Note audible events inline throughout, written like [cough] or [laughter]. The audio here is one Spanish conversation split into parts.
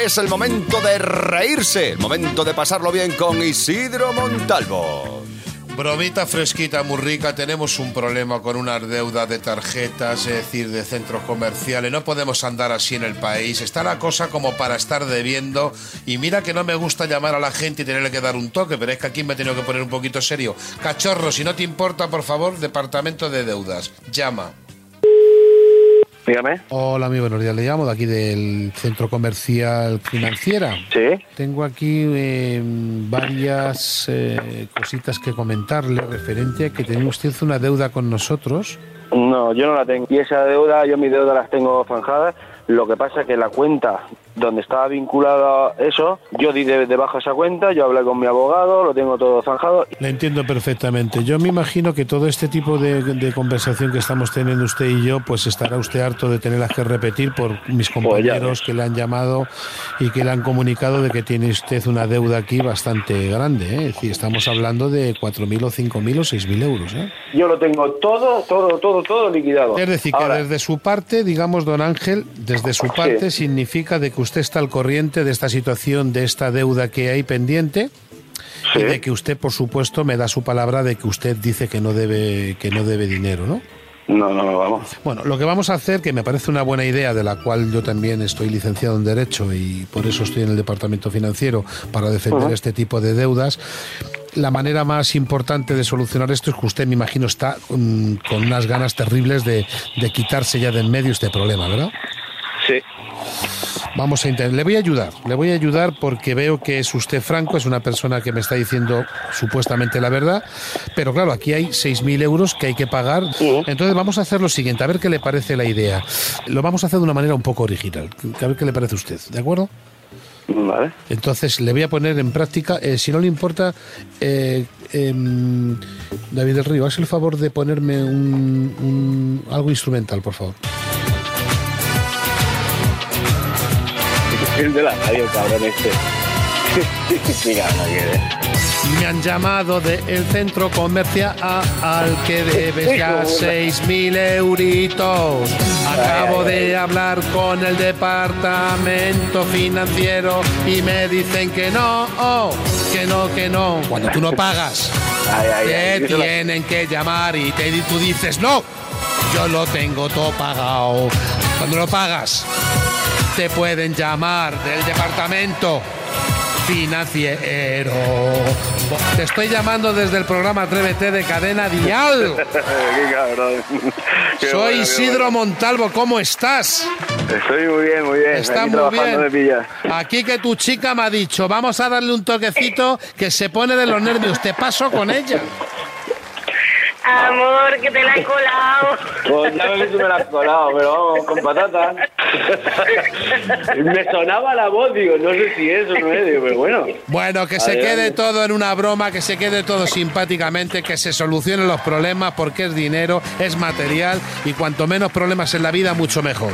es el momento de reírse, el momento de pasarlo bien con Isidro Montalvo. Bromita fresquita, muy rica. Tenemos un problema con una deuda de tarjetas, es decir, de centros comerciales. No podemos andar así en el país. Está la cosa como para estar debiendo. Y mira que no me gusta llamar a la gente y tenerle que dar un toque, pero es que aquí me he tenido que poner un poquito serio. Cachorro, si no te importa, por favor, departamento de deudas. Llama. Dígame. Hola, mi buenos días. Le llamo de aquí del Centro Comercial Financiera. Sí. Tengo aquí eh, varias eh, cositas que comentarle referente a que tiene usted una deuda con nosotros. No, yo no la tengo. Y esa deuda, yo mis deudas las tengo zanjadas. Lo que pasa es que la cuenta donde estaba vinculada eso, yo di de, de baja esa cuenta, yo hablé con mi abogado, lo tengo todo zanjado. Le entiendo perfectamente. Yo me imagino que todo este tipo de, de conversación que estamos teniendo usted y yo, pues estará usted harto de tenerlas que repetir por mis compañeros que le han llamado y que le han comunicado de que tiene usted una deuda aquí bastante grande. ¿eh? Es decir, estamos hablando de 4.000 o 5.000 o 6.000 euros. ¿eh? Yo lo tengo todo, todo, todo, todo liquidado. Es decir, que desde su parte, digamos, don Ángel, desde su parte significa de que usted está al corriente de esta situación, de esta deuda que hay pendiente. Sí. Y de que usted, por supuesto, me da su palabra de que usted dice que no debe, que no debe dinero, ¿no? No, no, no, vamos. Bueno, lo que vamos a hacer, que me parece una buena idea, de la cual yo también estoy licenciado en Derecho y por eso estoy en el Departamento Financiero para defender este tipo de deudas. La manera más importante de solucionar esto es que usted, me imagino, está mm, con unas ganas terribles de, de quitarse ya de en medio este problema, ¿verdad? Sí. Vamos a intentar. Le voy a ayudar. Le voy a ayudar porque veo que es usted franco, es una persona que me está diciendo supuestamente la verdad. Pero claro, aquí hay 6.000 euros que hay que pagar. Entonces vamos a hacer lo siguiente, a ver qué le parece la idea. Lo vamos a hacer de una manera un poco original. A ver qué le parece a usted, ¿de acuerdo? Vale. Entonces le voy a poner en práctica, eh, si no le importa, eh, em, David del Río, haz el favor de ponerme un, un- algo instrumental, por favor. El de la radio, cabrón este. [laughs] Me han llamado del centro comercial al que debes ya seis mil euritos. Acabo de hablar con el departamento financiero y me dicen que no, oh, que no, que no. Cuando tú no pagas, [laughs] te tienen que llamar y te, tú dices no. Yo lo tengo todo pagado. Cuando lo pagas, te pueden llamar del departamento financiero. Te estoy llamando desde el programa Atrévete de Cadena Dial. [laughs] Qué cabrón. Qué Soy bueno, qué Isidro Montalvo, ¿cómo estás? Estoy muy bien, muy bien. Está Aquí muy bien. Aquí que tu chica me ha dicho, vamos a darle un toquecito que se pone de los nervios. Te paso con ella. Amor, que te la he colado. Pues ya ves que tú me la has colado, pero vamos, con patata. me sonaba la voz, digo, no sé si es o no es, digo, pero bueno. Bueno, que se quede todo en una broma, que se quede todo simpáticamente, que se solucionen los problemas porque es dinero, es material y cuanto menos problemas en la vida, mucho mejor.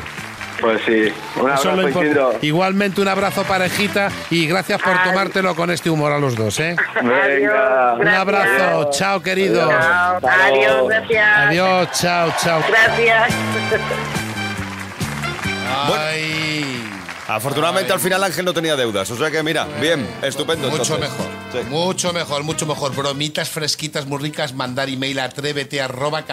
Pues sí, un Eso es lo abrazo. Igualmente un abrazo parejita y gracias por Ay. tomártelo con este humor a los dos, ¿eh? Venga. Un abrazo, chao queridos. Chao. Adiós, gracias. Adiós, chao, chao. Gracias. [laughs] Ay. Afortunadamente al final Ángel no tenía deudas, o sea que mira, bien, estupendo. Mucho entonces. mejor. Sí. Mucho mejor, mucho mejor. Bromitas fresquitas muy ricas, mandar email a atrévete arroba.